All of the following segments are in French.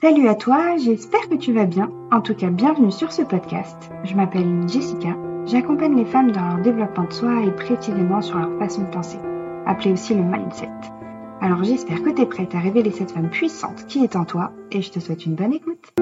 Salut à toi, j'espère que tu vas bien. En tout cas, bienvenue sur ce podcast. Je m'appelle Jessica. J'accompagne les femmes dans leur développement de soi et précisément sur leur façon de penser, appelée aussi le mindset. Alors j'espère que tu es prête à révéler cette femme puissante qui est en toi et je te souhaite une bonne écoute.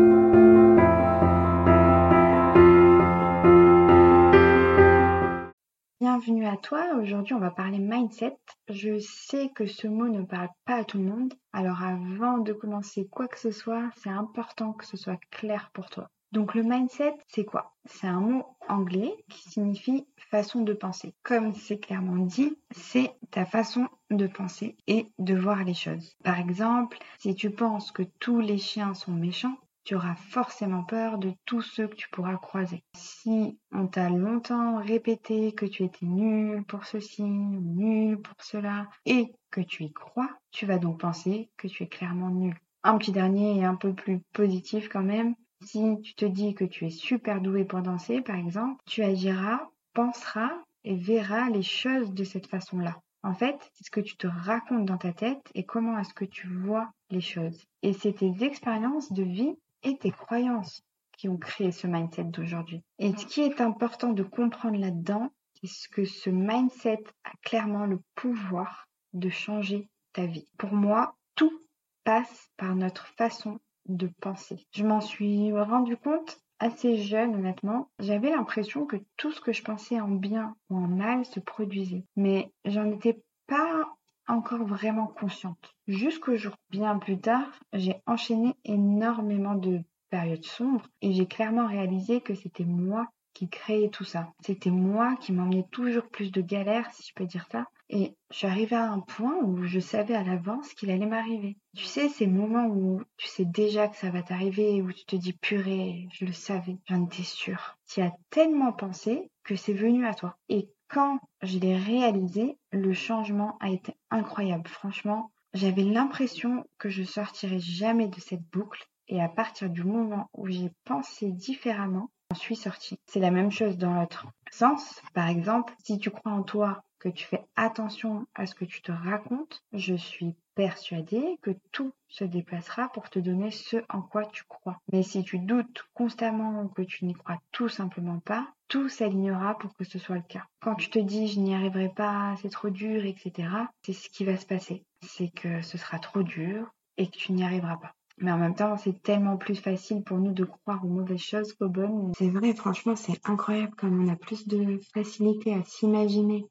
Bienvenue à toi. Aujourd'hui, on va parler mindset. Je sais que ce mot ne parle pas à tout le monde. Alors avant de commencer quoi que ce soit, c'est important que ce soit clair pour toi. Donc le mindset, c'est quoi? C'est un mot anglais qui signifie façon de penser. Comme c'est clairement dit, c'est ta façon de penser et de voir les choses. Par exemple, si tu penses que tous les chiens sont méchants, tu auras forcément peur de tous ceux que tu pourras croiser. Si on t'a longtemps répété que tu étais nul pour ceci, nul pour cela, et que tu y crois, tu vas donc penser que tu es clairement nul. Un petit dernier et un peu plus positif quand même. Si tu te dis que tu es super doué pour danser, par exemple, tu agiras, penseras et verras les choses de cette façon-là. En fait, c'est ce que tu te racontes dans ta tête et comment est-ce que tu vois les choses. Et c'est tes expériences de vie et tes croyances qui ont créé ce mindset d'aujourd'hui. Et ce qui est important de comprendre là-dedans, c'est que ce mindset a clairement le pouvoir de changer ta vie. Pour moi, tout passe par notre façon de penser. Je m'en suis rendu compte assez jeune, honnêtement. J'avais l'impression que tout ce que je pensais en bien ou en mal se produisait. Mais j'en étais pas encore vraiment consciente. Jusqu'au jour bien plus tard, j'ai enchaîné énormément de périodes sombres et j'ai clairement réalisé que c'était moi qui créais tout ça. C'était moi qui m'emmenais toujours plus de galères, si je peux dire ça. Et je suis arrivée à un point où je savais à l'avance qu'il allait m'arriver. Tu sais, ces moments où tu sais déjà que ça va t'arriver, où tu te dis purée, je le savais, j'en étais sûre. Tu as tellement pensé que c'est venu à toi. Et quand je l'ai réalisé, le changement a été incroyable. Franchement, j'avais l'impression que je sortirais jamais de cette boucle. Et à partir du moment où j'ai pensé différemment, j'en suis sortie. C'est la même chose dans l'autre sens. Par exemple, si tu crois en toi, que tu fais attention à ce que tu te racontes, je suis persuadée que tout se déplacera pour te donner ce en quoi tu crois. Mais si tu doutes constamment que tu n'y crois tout simplement pas, tout s'alignera pour que ce soit le cas. Quand tu te dis je n'y arriverai pas, c'est trop dur, etc., c'est ce qui va se passer. C'est que ce sera trop dur et que tu n'y arriveras pas. Mais en même temps, c'est tellement plus facile pour nous de croire aux mauvaises choses qu'aux bonnes. C'est vrai, franchement, c'est incroyable comme on a plus de facilité à s'imaginer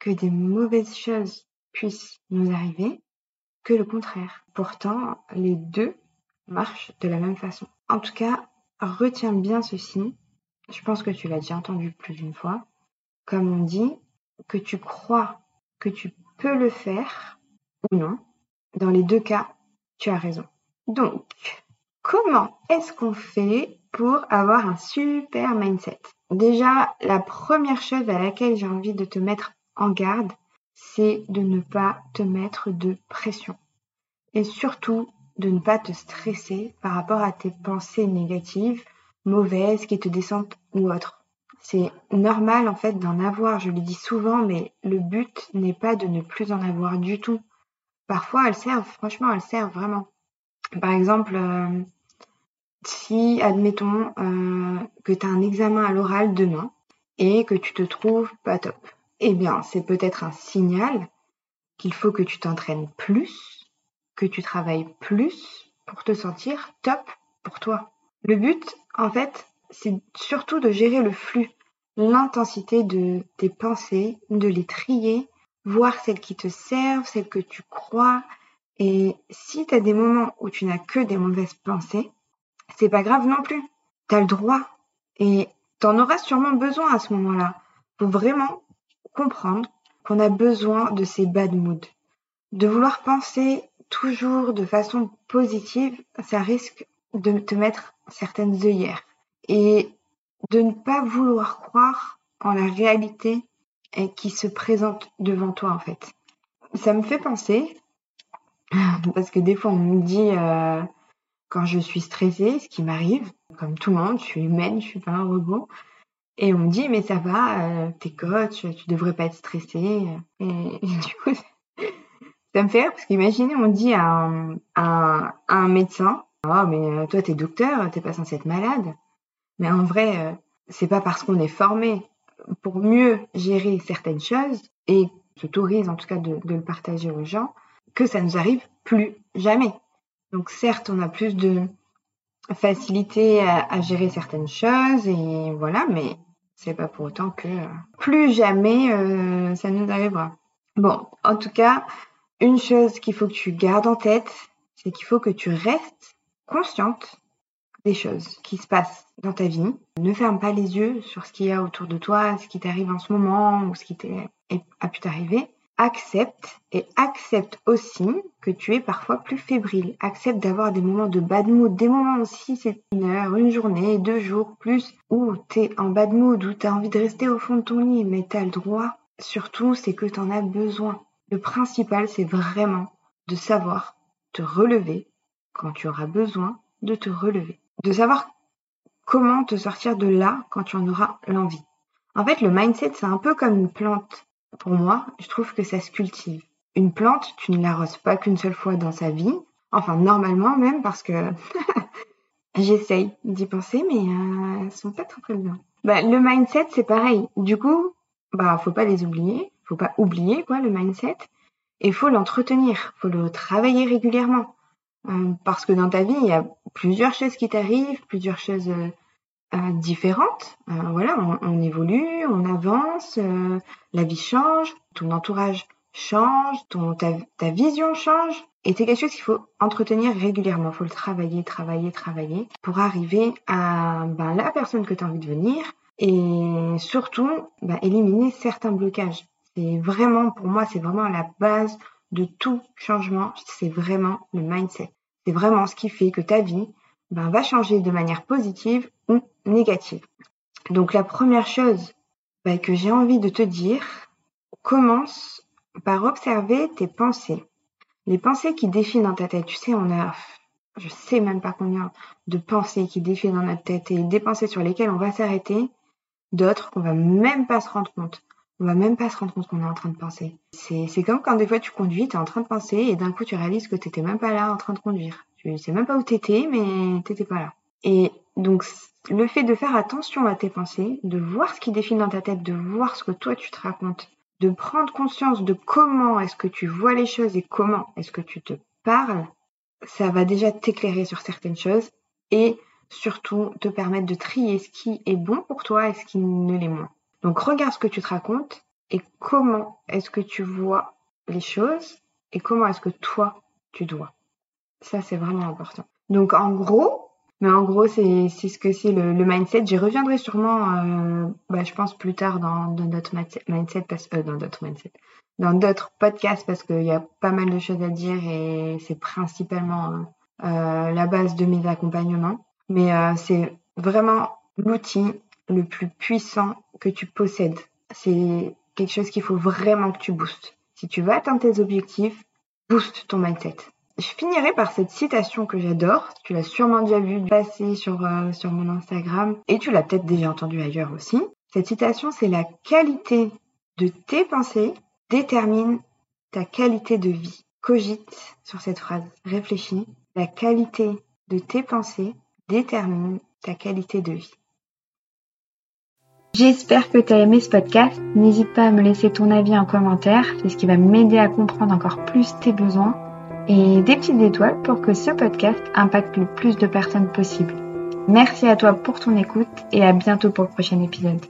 que des mauvaises choses puissent nous arriver que le contraire. Pourtant, les deux marchent de la même façon. En tout cas, retiens bien ceci. Je pense que tu l'as déjà entendu plus d'une fois. Comme on dit, que tu crois que tu peux le faire ou non, dans les deux cas, tu as raison. Donc, comment est-ce qu'on fait pour avoir un super mindset? Déjà, la première chose à laquelle j'ai envie de te mettre en garde, c'est de ne pas te mettre de pression. Et surtout, de ne pas te stresser par rapport à tes pensées négatives, mauvaises, qui te descendent ou autres. C'est normal en fait d'en avoir, je le dis souvent, mais le but n'est pas de ne plus en avoir du tout. Parfois elles servent, franchement elles servent vraiment. Par exemple, euh, si, admettons, euh, que tu as un examen à l'oral demain et que tu te trouves pas top, eh bien, c'est peut-être un signal qu'il faut que tu t'entraînes plus, que tu travailles plus pour te sentir top pour toi. Le but, en fait, c'est surtout de gérer le flux, l'intensité de tes pensées, de les trier, voir celles qui te servent, celles que tu crois. Et si tu as des moments où tu n'as que des mauvaises pensées, c'est pas grave non plus. Tu as le droit. Et tu en auras sûrement besoin à ce moment-là. Faut vraiment comprendre qu'on a besoin de ces bad moods. De vouloir penser toujours de façon positive, ça risque de te mettre certaines œillères. Et de ne pas vouloir croire en la réalité qui se présente devant toi en fait. Ça me fait penser, parce que des fois on me dit euh, quand je suis stressée, ce qui m'arrive, comme tout le monde, je suis humaine, je suis pas un robot, et on me dit, mais ça va, euh, t'es coach, tu devrais pas être stressé. Et, du coup, ça me fait rire parce qu'imaginez, on dit à un, un, médecin Oh, mais euh, toi, t'es docteur, t'es pas censé être malade. Mais en vrai, euh, c'est pas parce qu'on est formé pour mieux gérer certaines choses et s'autorise en tout cas de, le partager aux gens que ça nous arrive plus jamais. Donc certes, on a plus de facilité à, gérer certaines choses et voilà, mais c'est pas pour autant que plus jamais euh, ça nous arrivera. Bon, en tout cas, une chose qu'il faut que tu gardes en tête, c'est qu'il faut que tu restes consciente des choses qui se passent dans ta vie. Ne ferme pas les yeux sur ce qu'il y a autour de toi, ce qui t'arrive en ce moment ou ce qui a pu t'arriver. Accepte et accepte aussi que tu es parfois plus fébrile. Accepte d'avoir des moments de bad mood, des moments aussi, c'est une heure, une journée, deux jours, plus, où t'es en bad mood, où t'as envie de rester au fond de ton lit, mais t'as le droit. Surtout, c'est que t'en as besoin. Le principal, c'est vraiment de savoir te relever quand tu auras besoin de te relever. De savoir comment te sortir de là quand tu en auras l'envie. En fait, le mindset, c'est un peu comme une plante. Pour moi, je trouve que ça se cultive. Une plante, tu ne l'arroses pas qu'une seule fois dans sa vie. Enfin, normalement même, parce que j'essaye d'y penser, mais euh, elles sont pas très très bien. Bah, le mindset, c'est pareil. Du coup, bah, faut pas les oublier. Faut pas oublier, quoi, le mindset. Et faut l'entretenir. Faut le travailler régulièrement. Euh, parce que dans ta vie, il y a plusieurs choses qui t'arrivent, plusieurs choses euh, différentes. voilà, on, évolue, on avance, la vie change, ton entourage change, ton, ta, vision change. Et c'est quelque chose qu'il faut entretenir régulièrement. Il faut le travailler, travailler, travailler pour arriver à ben, la personne que tu as envie de devenir et surtout ben, éliminer certains blocages. C'est vraiment, pour moi, c'est vraiment la base de tout changement, c'est vraiment le mindset. C'est vraiment ce qui fait que ta vie ben, va changer de manière positive ou négative. Donc la première chose ben, que j'ai envie de te dire, commence par observer tes pensées. Les pensées qui défilent dans ta tête. Tu sais, on a, je sais même pas combien de pensées qui défilent dans notre tête et des pensées sur lesquelles on va s'arrêter, d'autres qu'on va même pas se rendre compte on va même pas se rendre compte qu'on est en train de penser. C'est comme quand des fois tu conduis, tu en train de penser et d'un coup tu réalises que tu n'étais même pas là en train de conduire. Tu sais même pas où tu étais, mais tu pas là. Et donc le fait de faire attention à tes pensées, de voir ce qui défile dans ta tête, de voir ce que toi tu te racontes, de prendre conscience de comment est-ce que tu vois les choses et comment est-ce que tu te parles, ça va déjà t'éclairer sur certaines choses et surtout te permettre de trier ce qui est bon pour toi et ce qui ne l'est moins. Donc regarde ce que tu te racontes et comment est-ce que tu vois les choses et comment est-ce que toi tu dois. Ça c'est vraiment important. Donc en gros, mais en gros c'est ce que c'est le, mindset. J'y reviendrai sûrement, euh, bah, je pense plus tard dans, notre mindset, parce, euh, dans d'autres dans d'autres podcasts parce qu'il y a pas mal de choses à dire et c'est principalement euh, la base de mes accompagnements. Mais c'est vraiment l'outil le plus puissant que tu possèdes. C'est quelque chose qu'il faut vraiment que tu boostes. Si tu veux atteindre tes objectifs, booste ton mindset. Je finirai par cette citation que j'adore. Tu l'as sûrement déjà vue passer sur, euh, sur mon Instagram et tu l'as peut-être déjà entendue ailleurs aussi. Cette citation, c'est la qualité de tes pensées détermine ta qualité de vie. Cogite sur cette phrase. Réfléchis. La qualité de tes pensées détermine ta qualité de vie. J'espère que tu as aimé ce podcast. N'hésite pas à me laisser ton avis en commentaire, c'est ce qui va m'aider à comprendre encore plus tes besoins et des petites étoiles pour que ce podcast impacte le plus de personnes possible. Merci à toi pour ton écoute et à bientôt pour le prochain épisode.